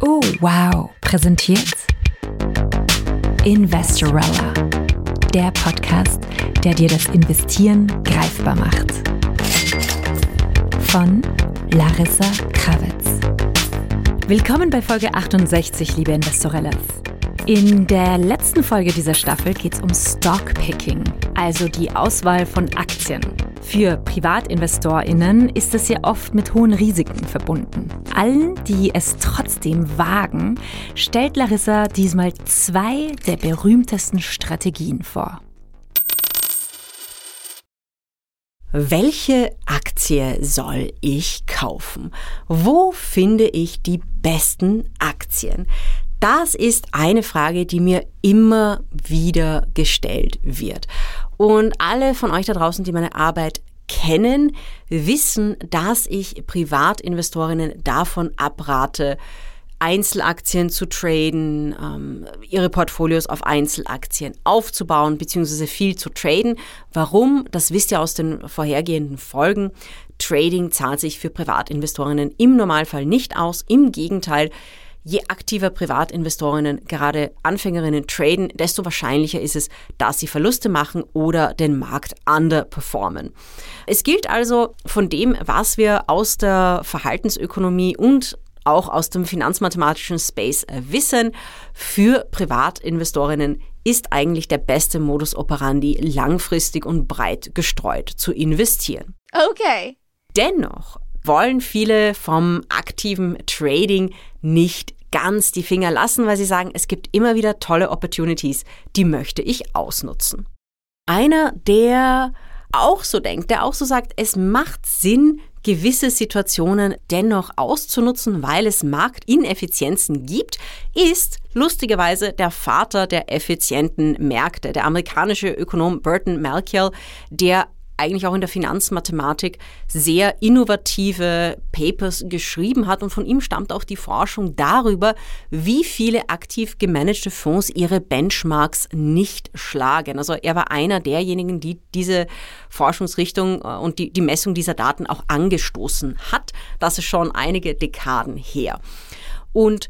Oh, wow. Präsentiert Investorella. Der Podcast, der dir das Investieren greifbar macht. Von Larissa Krawitz. Willkommen bei Folge 68, liebe Investorellas. In der letzten Folge dieser Staffel geht es um Stockpicking, also die Auswahl von Aktien. Für PrivatinvestorInnen ist es ja oft mit hohen Risiken verbunden. Allen, die es trotzdem wagen, stellt Larissa diesmal zwei der berühmtesten Strategien vor. Welche Aktie soll ich kaufen? Wo finde ich die besten Aktien? Das ist eine Frage, die mir immer wieder gestellt wird. Und alle von euch da draußen, die meine Arbeit kennen, wissen, dass ich Privatinvestorinnen davon abrate, Einzelaktien zu traden, ähm, ihre Portfolios auf Einzelaktien aufzubauen, beziehungsweise viel zu traden. Warum? Das wisst ihr aus den vorhergehenden Folgen. Trading zahlt sich für Privatinvestorinnen im Normalfall nicht aus. Im Gegenteil, je aktiver Privatinvestorinnen, gerade Anfängerinnen traden, desto wahrscheinlicher ist es, dass sie Verluste machen oder den Markt underperformen. Es gilt also von dem, was wir aus der Verhaltensökonomie und auch aus dem finanzmathematischen Space wissen, für Privatinvestorinnen ist eigentlich der beste Modus operandi, langfristig und breit gestreut zu investieren. Okay. Dennoch wollen viele vom aktiven Trading nicht ganz die Finger lassen, weil sie sagen, es gibt immer wieder tolle Opportunities, die möchte ich ausnutzen. Einer, der auch so denkt, der auch so sagt, es macht Sinn, gewisse Situationen dennoch auszunutzen, weil es Marktineffizienzen gibt, ist lustigerweise der Vater der effizienten Märkte, der amerikanische Ökonom Burton Malkiel, der eigentlich auch in der Finanzmathematik sehr innovative Papers geschrieben hat und von ihm stammt auch die Forschung darüber, wie viele aktiv gemanagte Fonds ihre Benchmarks nicht schlagen. Also er war einer derjenigen, die diese Forschungsrichtung äh, und die, die Messung dieser Daten auch angestoßen hat. Das ist schon einige Dekaden her. Und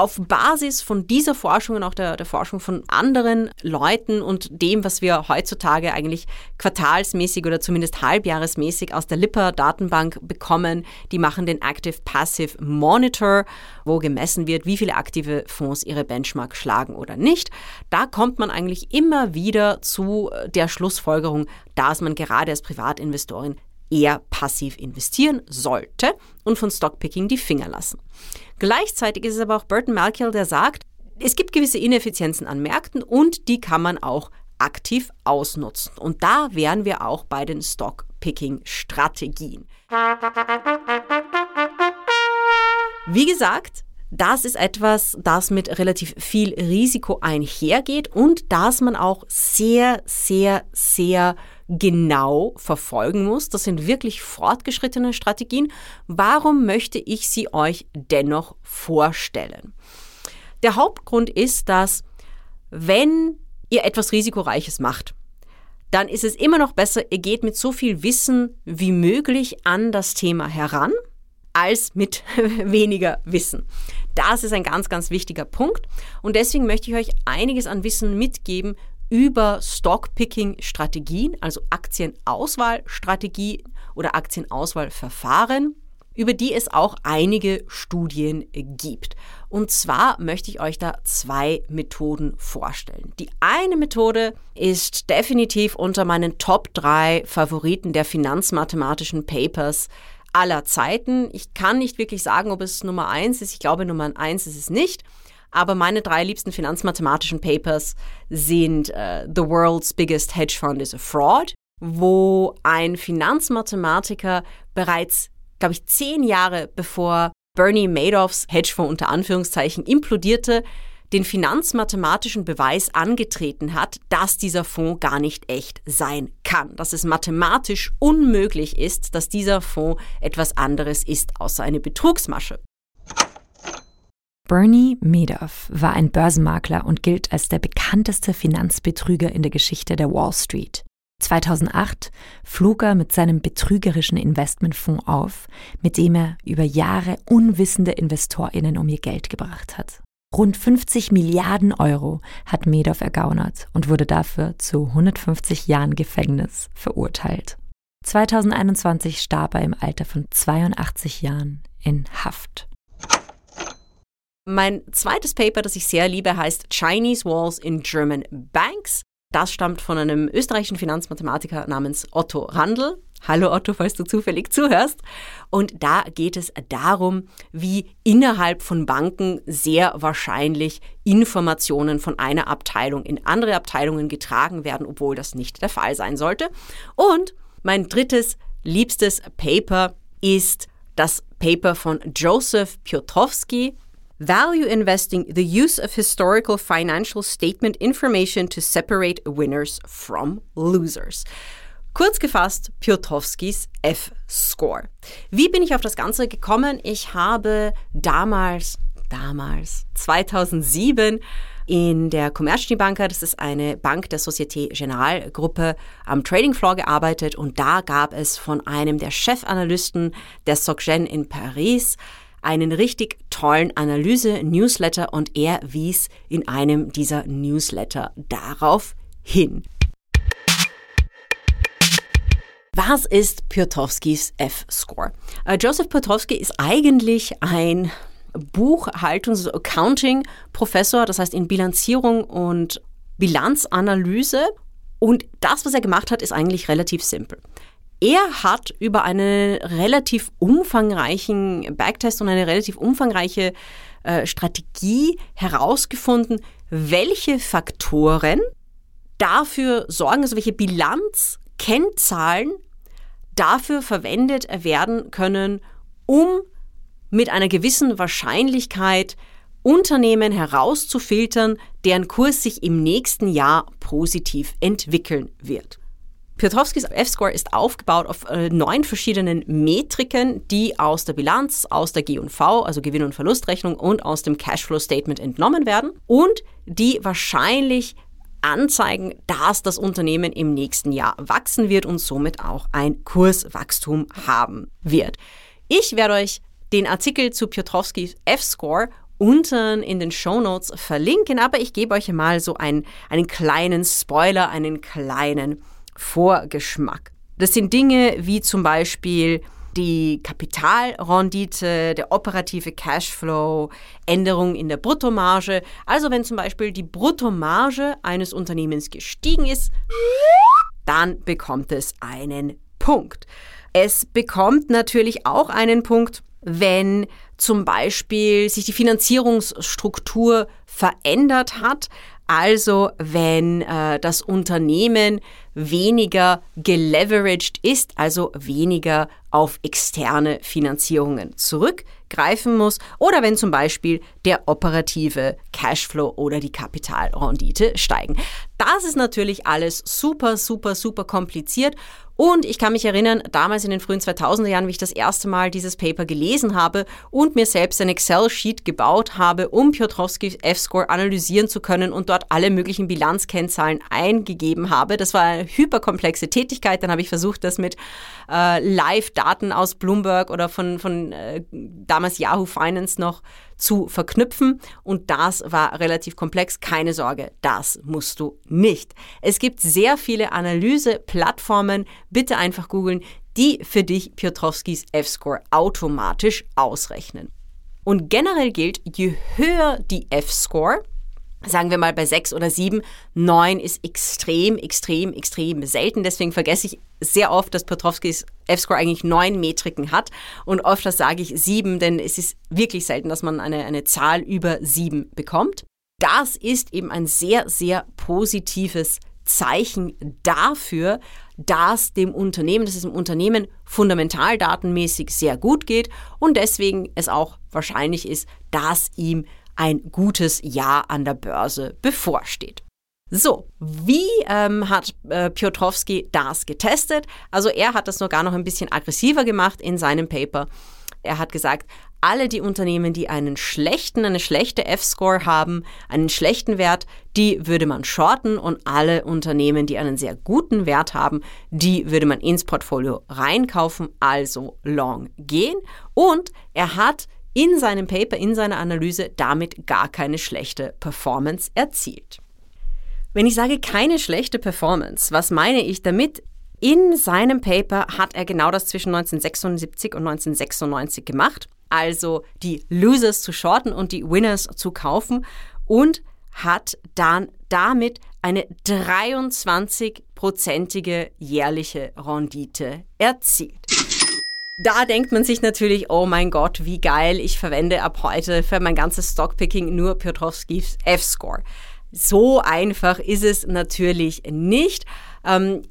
auf Basis von dieser Forschung und auch der, der, Forschung von anderen Leuten und dem, was wir heutzutage eigentlich quartalsmäßig oder zumindest halbjahresmäßig aus der Lipper-Datenbank bekommen, die machen den Active Passive Monitor, wo gemessen wird, wie viele aktive Fonds ihre Benchmark schlagen oder nicht. Da kommt man eigentlich immer wieder zu der Schlussfolgerung, dass man gerade als Privatinvestorin eher passiv investieren sollte und von Stockpicking die Finger lassen. Gleichzeitig ist es aber auch Burton Malkiel, der sagt, es gibt gewisse Ineffizienzen an Märkten und die kann man auch aktiv ausnutzen. Und da wären wir auch bei den Stockpicking-Strategien. Wie gesagt, das ist etwas, das mit relativ viel Risiko einhergeht und das man auch sehr, sehr, sehr genau verfolgen muss. Das sind wirklich fortgeschrittene Strategien. Warum möchte ich sie euch dennoch vorstellen? Der Hauptgrund ist, dass wenn ihr etwas Risikoreiches macht, dann ist es immer noch besser, ihr geht mit so viel Wissen wie möglich an das Thema heran, als mit weniger Wissen. Das ist ein ganz, ganz wichtiger Punkt. Und deswegen möchte ich euch einiges an Wissen mitgeben über Stockpicking-Strategien, also Aktienauswahlstrategien oder Aktienauswahlverfahren, über die es auch einige Studien gibt. Und zwar möchte ich euch da zwei Methoden vorstellen. Die eine Methode ist definitiv unter meinen Top 3 Favoriten der finanzmathematischen Papers aller Zeiten. Ich kann nicht wirklich sagen, ob es Nummer 1 ist. Ich glaube, Nummer 1 ist es nicht. Aber meine drei liebsten finanzmathematischen Papers sind uh, The World's Biggest Hedge Fund is a Fraud, wo ein Finanzmathematiker bereits, glaube ich, zehn Jahre bevor Bernie Madoffs Hedgefonds unter Anführungszeichen implodierte, den finanzmathematischen Beweis angetreten hat, dass dieser Fonds gar nicht echt sein kann, dass es mathematisch unmöglich ist, dass dieser Fonds etwas anderes ist außer eine Betrugsmasche. Bernie Madoff war ein Börsenmakler und gilt als der bekannteste Finanzbetrüger in der Geschichte der Wall Street. 2008 flog er mit seinem betrügerischen Investmentfonds auf, mit dem er über Jahre unwissende Investorinnen um ihr Geld gebracht hat. Rund 50 Milliarden Euro hat Madoff ergaunert und wurde dafür zu 150 Jahren Gefängnis verurteilt. 2021 starb er im Alter von 82 Jahren in Haft. Mein zweites Paper, das ich sehr liebe, heißt Chinese Walls in German Banks. Das stammt von einem österreichischen Finanzmathematiker namens Otto Randl. Hallo Otto, falls du zufällig zuhörst. Und da geht es darum, wie innerhalb von Banken sehr wahrscheinlich Informationen von einer Abteilung in andere Abteilungen getragen werden, obwohl das nicht der Fall sein sollte. Und mein drittes liebstes Paper ist das Paper von Joseph Piotrowski Value investing, the use of historical financial statement information to separate winners from losers. Kurz gefasst, Piotrowskis F-Score. Wie bin ich auf das Ganze gekommen? Ich habe damals, damals, 2007 in der Commercial Banker, das ist eine Bank der Societe Generale Gruppe, am Trading Floor gearbeitet und da gab es von einem der Chefanalysten der SocGen in Paris einen richtig tollen Analyse-Newsletter und er wies in einem dieser Newsletter darauf hin. Was ist Piotrowskis F-Score? Äh, Joseph Piotrowski ist eigentlich ein Buchhaltungs- also Accounting-Professor, das heißt in Bilanzierung und Bilanzanalyse. Und das, was er gemacht hat, ist eigentlich relativ simpel. Er hat über einen relativ umfangreichen Backtest und eine relativ umfangreiche äh, Strategie herausgefunden, welche Faktoren dafür sorgen, also welche Bilanzkennzahlen dafür verwendet werden können, um mit einer gewissen Wahrscheinlichkeit Unternehmen herauszufiltern, deren Kurs sich im nächsten Jahr positiv entwickeln wird. Piotrowskis F-Score ist aufgebaut auf äh, neun verschiedenen Metriken, die aus der Bilanz, aus der G&V, also Gewinn- und Verlustrechnung und aus dem Cashflow-Statement entnommen werden und die wahrscheinlich anzeigen, dass das Unternehmen im nächsten Jahr wachsen wird und somit auch ein Kurswachstum haben wird. Ich werde euch den Artikel zu Piotrowskis F-Score unten in den Show Notes verlinken, aber ich gebe euch mal so einen, einen kleinen Spoiler, einen kleinen Vorgeschmack. Das sind Dinge wie zum Beispiel die Kapitalrendite, der operative Cashflow, Änderungen in der Bruttomarge. Also wenn zum Beispiel die Bruttomarge eines Unternehmens gestiegen ist, dann bekommt es einen Punkt. Es bekommt natürlich auch einen Punkt, wenn zum Beispiel sich die Finanzierungsstruktur verändert hat. Also wenn äh, das Unternehmen weniger geleveraged ist, also weniger auf externe Finanzierungen zurückgreifen muss oder wenn zum Beispiel der operative Cashflow oder die Kapitalrendite steigen. Das ist natürlich alles super, super, super kompliziert und ich kann mich erinnern, damals in den frühen 2000er Jahren, wie ich das erste Mal dieses Paper gelesen habe und mir selbst ein Excel-Sheet gebaut habe, um Piotrowskis F-Score analysieren zu können und dort alle möglichen Bilanzkennzahlen eingegeben habe. Das war eine hyperkomplexe Tätigkeit. Dann habe ich versucht, das mit äh, Live-Daten aus Bloomberg oder von, von äh, damals Yahoo Finance noch zu verknüpfen. Und das war relativ komplex. Keine Sorge, das musst du nicht. Es gibt sehr viele Analyse-Plattformen. Bitte einfach googeln, die für dich Piotrowskis F-Score automatisch ausrechnen. Und generell gilt, je höher die F-Score, sagen wir mal bei sechs oder sieben, neun ist extrem, extrem, extrem selten. Deswegen vergesse ich sehr oft, dass Petrovskis F-Score eigentlich neun Metriken hat. Und oft sage ich sieben, denn es ist wirklich selten, dass man eine, eine Zahl über sieben bekommt. Das ist eben ein sehr, sehr positives Zeichen dafür, dass dem Unternehmen, dass es dem Unternehmen fundamental datenmäßig sehr gut geht und deswegen es auch wahrscheinlich ist, dass ihm ein gutes Jahr an der Börse bevorsteht. So, wie ähm, hat äh, Piotrowski das getestet? Also er hat das sogar noch ein bisschen aggressiver gemacht in seinem Paper. Er hat gesagt, alle die Unternehmen, die einen schlechten, eine schlechte F-Score haben, einen schlechten Wert, die würde man shorten und alle Unternehmen, die einen sehr guten Wert haben, die würde man ins Portfolio reinkaufen, also long gehen. Und er hat in seinem Paper, in seiner Analyse damit gar keine schlechte Performance erzielt. Wenn ich sage keine schlechte Performance, was meine ich damit? In seinem Paper hat er genau das zwischen 1976 und 1996 gemacht also die Losers zu shorten und die Winners zu kaufen und hat dann damit eine 23-prozentige jährliche Rendite erzielt. Da denkt man sich natürlich, oh mein Gott, wie geil, ich verwende ab heute für mein ganzes Stockpicking nur Piotrowskis F-Score. So einfach ist es natürlich nicht. Ähm,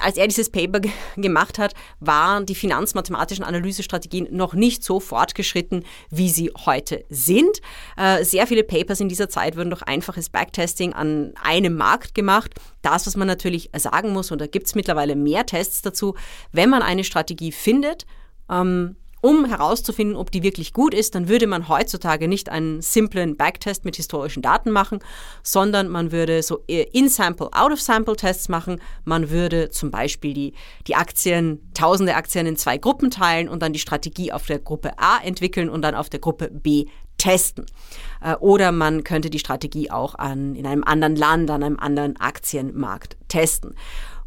als er dieses Paper gemacht hat, waren die finanzmathematischen Analysestrategien noch nicht so fortgeschritten, wie sie heute sind. Äh, sehr viele Papers in dieser Zeit wurden durch einfaches Backtesting an einem Markt gemacht. Das, was man natürlich sagen muss, und da gibt es mittlerweile mehr Tests dazu, wenn man eine Strategie findet, ähm, um herauszufinden, ob die wirklich gut ist, dann würde man heutzutage nicht einen simplen Backtest mit historischen Daten machen, sondern man würde so In-Sample, Out-of-Sample-Tests machen. Man würde zum Beispiel die, die Aktien, tausende Aktien in zwei Gruppen teilen und dann die Strategie auf der Gruppe A entwickeln und dann auf der Gruppe B testen. Äh, oder man könnte die Strategie auch an, in einem anderen Land, an einem anderen Aktienmarkt testen.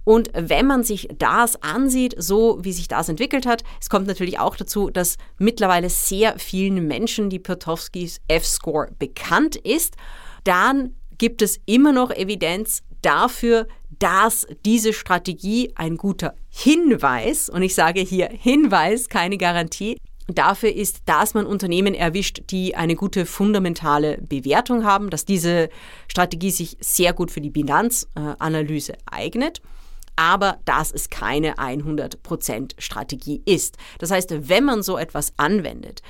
Und wenn man sich das ansieht, so wie sich das entwickelt hat, es kommt natürlich auch dazu, dass mittlerweile sehr vielen Menschen die Piotrowskis F-Score bekannt ist, dann gibt es immer noch Evidenz dafür, dass diese Strategie ein guter Hinweis, und ich sage hier Hinweis, keine Garantie, dafür ist, dass man Unternehmen erwischt, die eine gute fundamentale Bewertung haben, dass diese Strategie sich sehr gut für die Bilanzanalyse eignet aber dass es keine 100% Strategie ist. Das heißt, wenn man so etwas anwendet,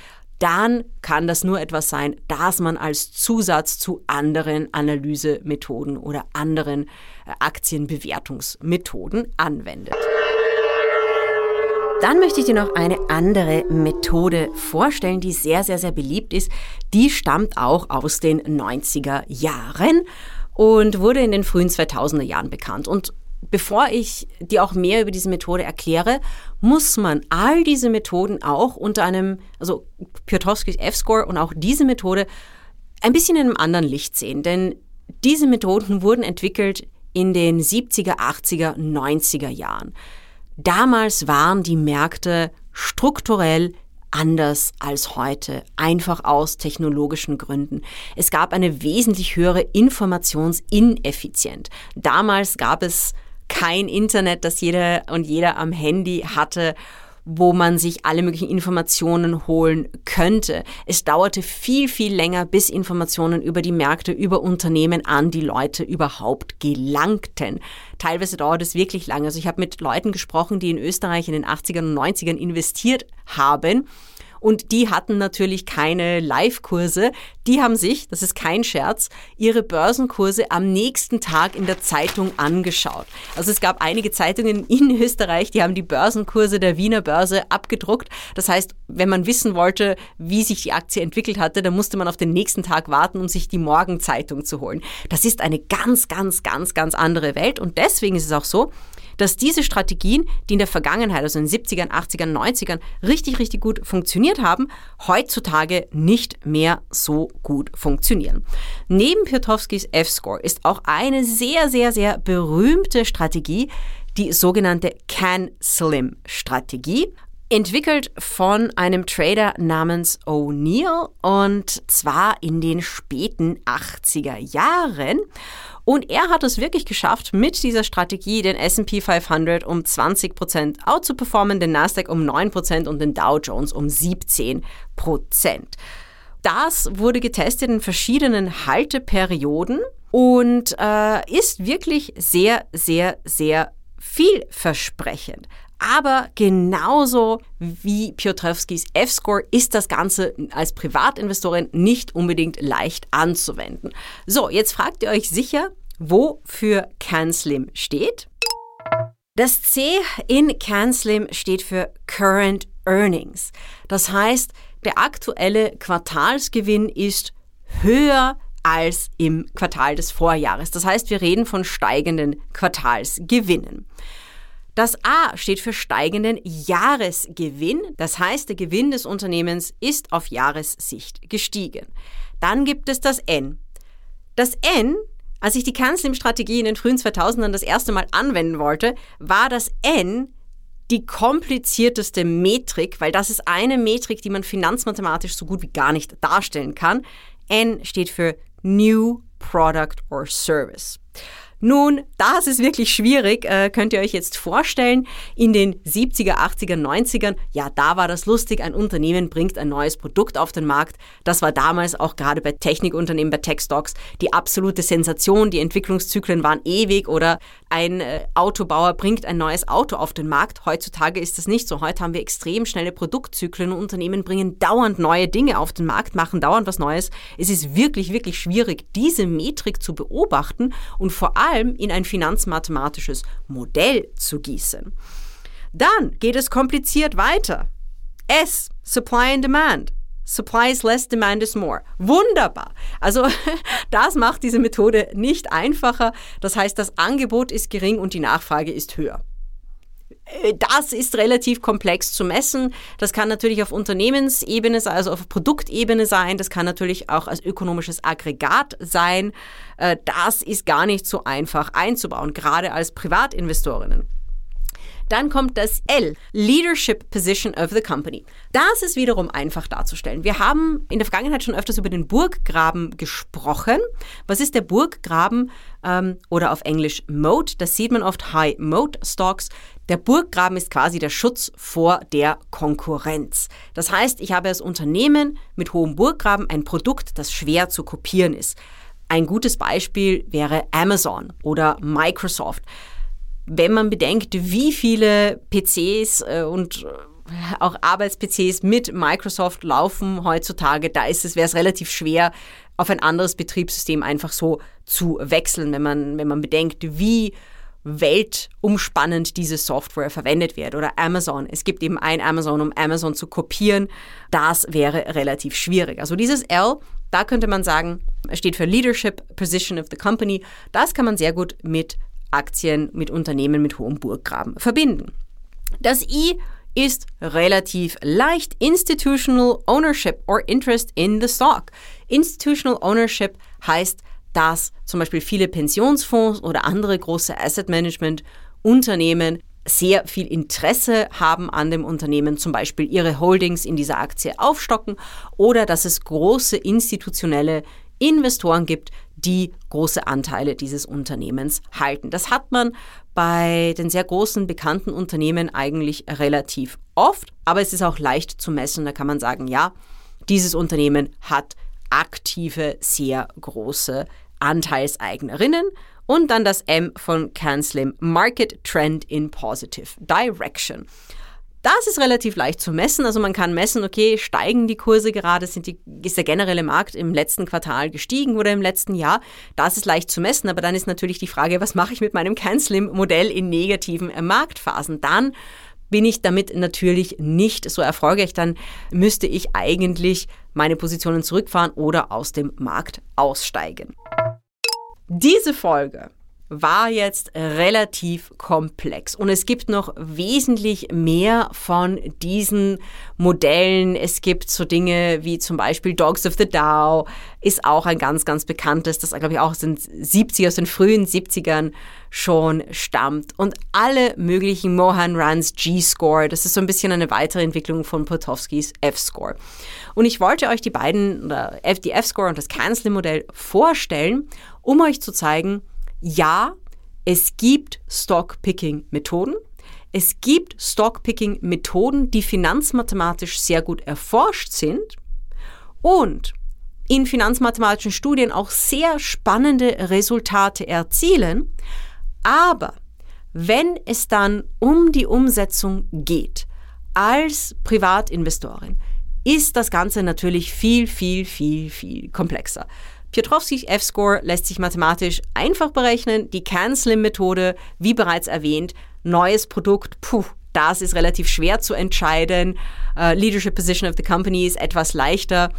dann kann das nur etwas sein, das man als Zusatz zu anderen Analysemethoden oder anderen äh, Aktienbewertungsmethoden anwendet. Dann möchte ich dir noch eine andere Methode vorstellen, die sehr, sehr, sehr beliebt ist. Die stammt auch aus den 90er Jahren und wurde in den frühen 2000er Jahren bekannt. Und bevor ich dir auch mehr über diese Methode erkläre, muss man all diese Methoden auch unter einem, also Piotrowskis F-Score und auch diese Methode ein bisschen in einem anderen Licht sehen. Denn diese Methoden wurden entwickelt in den 70er, 80er, 90er Jahren. Damals waren die Märkte strukturell anders als heute, einfach aus technologischen Gründen. Es gab eine wesentlich höhere Informationsineffizienz. Damals gab es kein Internet, das jeder und jeder am Handy hatte wo man sich alle möglichen Informationen holen könnte. Es dauerte viel, viel länger, bis Informationen über die Märkte, über Unternehmen an die Leute überhaupt gelangten. Teilweise dauert es wirklich lange. Also ich habe mit Leuten gesprochen, die in Österreich in den 80ern und 90ern investiert haben und die hatten natürlich keine Live-Kurse. Die haben sich, das ist kein Scherz, ihre Börsenkurse am nächsten Tag in der Zeitung angeschaut. Also es gab einige Zeitungen in Österreich, die haben die Börsenkurse der Wiener Börse abgedruckt. Das heißt, wenn man wissen wollte, wie sich die Aktie entwickelt hatte, dann musste man auf den nächsten Tag warten, um sich die Morgenzeitung zu holen. Das ist eine ganz, ganz, ganz, ganz andere Welt und deswegen ist es auch so, dass diese Strategien, die in der Vergangenheit, also in den 70ern, 80ern, 90ern, richtig, richtig gut funktioniert haben, heutzutage nicht mehr so gut funktionieren. Neben Piotrowskis F-Score ist auch eine sehr, sehr, sehr berühmte Strategie, die sogenannte Can-Slim-Strategie entwickelt von einem Trader namens O'Neill und zwar in den späten 80er Jahren. Und er hat es wirklich geschafft, mit dieser Strategie den SP 500 um 20% out zu performen, den Nasdaq um 9% und den Dow Jones um 17%. Das wurde getestet in verschiedenen Halteperioden und äh, ist wirklich sehr, sehr, sehr vielversprechend. Aber genauso wie Piotrowskis F-Score ist das Ganze als Privatinvestorin nicht unbedingt leicht anzuwenden. So, jetzt fragt ihr euch sicher, wofür CanSlim steht. Das C in CanSlim steht für Current Earnings. Das heißt, der aktuelle Quartalsgewinn ist höher als im Quartal des Vorjahres. Das heißt, wir reden von steigenden Quartalsgewinnen. Das A steht für steigenden Jahresgewinn. Das heißt, der Gewinn des Unternehmens ist auf Jahressicht gestiegen. Dann gibt es das N. Das N, als ich die Kanzlim-Strategie in den frühen 2000ern das erste Mal anwenden wollte, war das N die komplizierteste Metrik, weil das ist eine Metrik, die man finanzmathematisch so gut wie gar nicht darstellen kann. N steht für New Product or Service. Nun, das ist wirklich schwierig, äh, könnt ihr euch jetzt vorstellen. In den 70er, 80er, 90ern, ja, da war das lustig, ein Unternehmen bringt ein neues Produkt auf den Markt. Das war damals auch gerade bei Technikunternehmen, bei Tech-Stocks die absolute Sensation. Die Entwicklungszyklen waren ewig oder ein äh, Autobauer bringt ein neues Auto auf den Markt. Heutzutage ist das nicht so. Heute haben wir extrem schnelle Produktzyklen Unternehmen bringen dauernd neue Dinge auf den Markt, machen dauernd was Neues. Es ist wirklich, wirklich schwierig, diese Metrik zu beobachten und vor allem allem in ein finanzmathematisches Modell zu gießen. Dann geht es kompliziert weiter. S, Supply and Demand. Supply is less, demand is more. Wunderbar. Also das macht diese Methode nicht einfacher. Das heißt, das Angebot ist gering und die Nachfrage ist höher. Äh, das ist relativ komplex zu messen. Das kann natürlich auf Unternehmensebene, also auf Produktebene sein. Das kann natürlich auch als ökonomisches Aggregat sein. Äh, das ist gar nicht so einfach einzubauen, gerade als Privatinvestorinnen. Dann kommt das L, Leadership Position of the Company. Das ist wiederum einfach darzustellen. Wir haben in der Vergangenheit schon öfters über den Burggraben gesprochen. Was ist der Burggraben ähm, oder auf Englisch Moat? Das sieht man oft High Moat Stocks. Der Burggraben ist quasi der Schutz vor der Konkurrenz. Das heißt, ich habe als Unternehmen mit hohem Burggraben ein Produkt, das schwer zu kopieren ist. Ein gutes Beispiel wäre Amazon oder Microsoft wenn man bedenkt, wie viele PCs äh, und äh, auch Arbeits-PCs mit Microsoft laufen heutzutage, da ist es, wäre es relativ schwer, auf ein anderes Betriebssystem einfach so zu wechseln, wenn man, wenn man bedenkt, wie weltumspannend diese Software verwendet wird. Oder Amazon. Es gibt eben ein Amazon, um Amazon zu kopieren. Das wäre relativ schwierig. Also dieses L, da könnte man sagen, steht für Leadership Position of the Company. Das kann man sehr gut mit Aktien mit Unternehmen mit hohem Burggraben verbinden. Das I ist relativ leicht Institutional Ownership or Interest in the Stock. Institutional Ownership heißt, dass zum Beispiel viele Pensionsfonds oder andere große Asset Management Unternehmen sehr viel Interesse haben an dem Unternehmen, zum Beispiel ihre Holdings in dieser Aktie aufstocken oder dass es große institutionelle Investoren gibt, die große Anteile dieses Unternehmens halten. Das hat man bei den sehr großen bekannten Unternehmen eigentlich relativ oft, aber es ist auch leicht zu messen. Da kann man sagen, ja, dieses Unternehmen hat aktive, sehr große Anteilseignerinnen. Und dann das M von CanSlim, Market Trend in Positive Direction. Das ist relativ leicht zu messen. Also man kann messen, okay, steigen die Kurse gerade, sind die, ist der generelle Markt im letzten Quartal gestiegen oder im letzten Jahr. Das ist leicht zu messen, aber dann ist natürlich die Frage, was mache ich mit meinem CanSlim-Modell in negativen Marktphasen? Dann bin ich damit natürlich nicht so erfolgreich, dann müsste ich eigentlich meine Positionen zurückfahren oder aus dem Markt aussteigen. Diese Folge war jetzt relativ komplex. Und es gibt noch wesentlich mehr von diesen Modellen. Es gibt so Dinge wie zum Beispiel Dogs of the Dow, ist auch ein ganz, ganz bekanntes, das glaube ich auch aus den 70er, aus den frühen 70ern schon stammt. Und alle möglichen Mohan Runs G-Score, das ist so ein bisschen eine weitere Entwicklung von Potowskis F-Score. Und ich wollte euch die beiden, die F-Score und das Cancel-Modell vorstellen, um euch zu zeigen, ja, es gibt Stock-Picking-Methoden. Es gibt Stock-Picking-Methoden, die finanzmathematisch sehr gut erforscht sind und in finanzmathematischen Studien auch sehr spannende Resultate erzielen. Aber wenn es dann um die Umsetzung geht, als Privatinvestorin, ist das Ganze natürlich viel, viel, viel, viel komplexer. Piotrowskis F-Score lässt sich mathematisch einfach berechnen. Die CAN-SLIM-Methode, wie bereits erwähnt, neues Produkt, puh, das ist relativ schwer zu entscheiden. Uh, Leadership Position of the Company ist etwas leichter.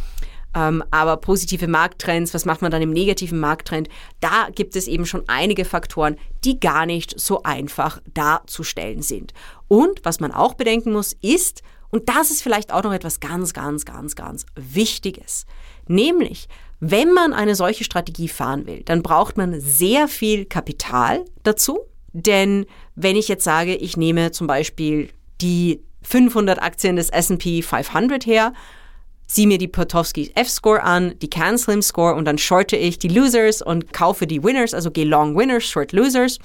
Ähm, aber positive Markttrends, was macht man dann im negativen Markttrend? Da gibt es eben schon einige Faktoren, die gar nicht so einfach darzustellen sind. Und was man auch bedenken muss, ist, und das ist vielleicht auch noch etwas ganz, ganz, ganz, ganz Wichtiges, nämlich, wenn man eine solche Strategie fahren will, dann braucht man sehr viel Kapital dazu. Denn wenn ich jetzt sage, ich nehme zum Beispiel die 500 Aktien des S&P 500 her, ziehe mir die Potowski F-Score an, die CanSlim Score und dann shorte ich die Losers und kaufe die Winners, also gehe Long Winners, Short Losers.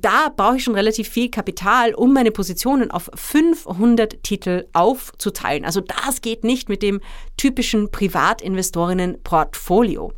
Da brauche ich schon relativ viel Kapital, um meine Positionen auf 500 Titel aufzuteilen. Also das geht nicht mit dem typischen Privatinvestorinnen-Portfolio.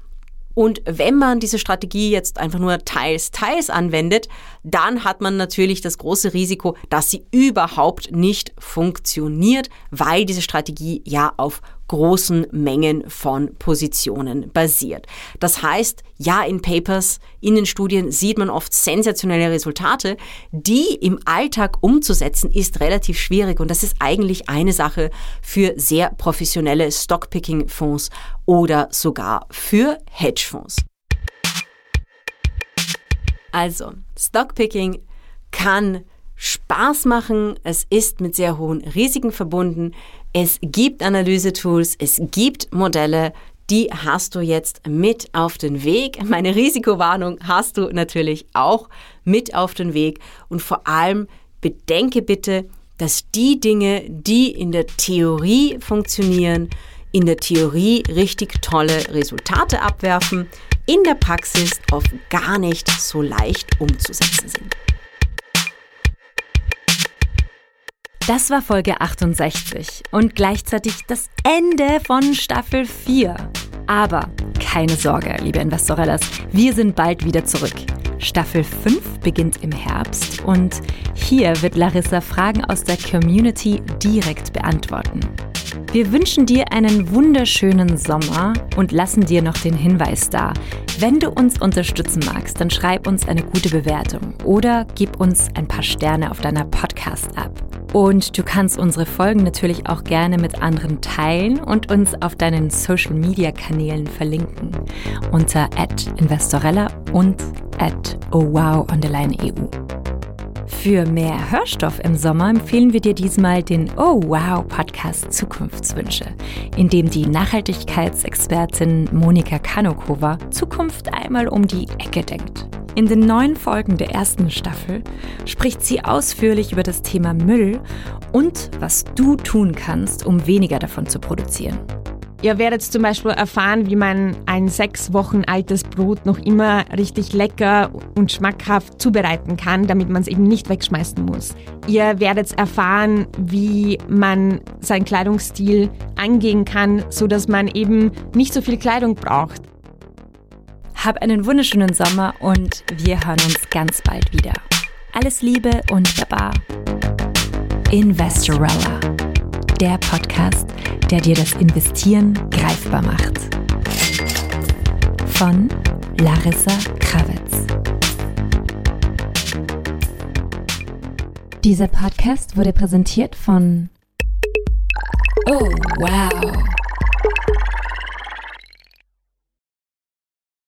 Und wenn man diese Strategie jetzt einfach nur teils, teils anwendet, dann hat man natürlich das große Risiko, dass sie überhaupt nicht funktioniert, weil diese Strategie ja auf großen Mengen von Positionen basiert. Das heißt, ja, in Papers, in den Studien sieht man oft sensationelle Resultate. Die im Alltag umzusetzen, ist relativ schwierig und das ist eigentlich eine Sache für sehr professionelle Stockpicking-Fonds oder sogar für Hedgefonds. Also, Stockpicking kann Spaß machen, es ist mit sehr hohen Risiken verbunden, es gibt Analysetools, es gibt Modelle, die hast du jetzt mit auf den Weg. Meine Risikowarnung hast du natürlich auch mit auf den Weg. Und vor allem bedenke bitte, dass die Dinge, die in der Theorie funktionieren, in der Theorie richtig tolle Resultate abwerfen, in der Praxis oft gar nicht so leicht umzusetzen sind. Das war Folge 68 und gleichzeitig das Ende von Staffel 4. Aber keine Sorge, liebe Investorellas, wir sind bald wieder zurück. Staffel 5 beginnt im Herbst und hier wird Larissa Fragen aus der Community direkt beantworten. Wir wünschen dir einen wunderschönen Sommer und lassen dir noch den Hinweis da. Wenn du uns unterstützen magst, dann schreib uns eine gute Bewertung oder gib uns ein paar Sterne auf deiner Podcast-App. Und du kannst unsere Folgen natürlich auch gerne mit anderen teilen und uns auf deinen Social-Media-Kanälen verlinken unter @investorella und @ohwow_eu. Für mehr Hörstoff im Sommer empfehlen wir dir diesmal den Oh Wow Podcast Zukunftswünsche, in dem die Nachhaltigkeitsexpertin Monika Kanokova Zukunft einmal um die Ecke denkt. In den neuen Folgen der ersten Staffel spricht sie ausführlich über das Thema Müll und was du tun kannst, um weniger davon zu produzieren. Ihr werdet zum Beispiel erfahren, wie man ein sechs Wochen altes Brot noch immer richtig lecker und schmackhaft zubereiten kann, damit man es eben nicht wegschmeißen muss. Ihr werdet erfahren, wie man seinen Kleidungsstil angehen kann, so dass man eben nicht so viel Kleidung braucht. Hab einen wunderschönen Sommer und wir hören uns ganz bald wieder. Alles Liebe und Baba. Investorella, der Podcast der dir das Investieren greifbar macht. Von Larissa Krawitz. Dieser Podcast wurde präsentiert von Oh, wow.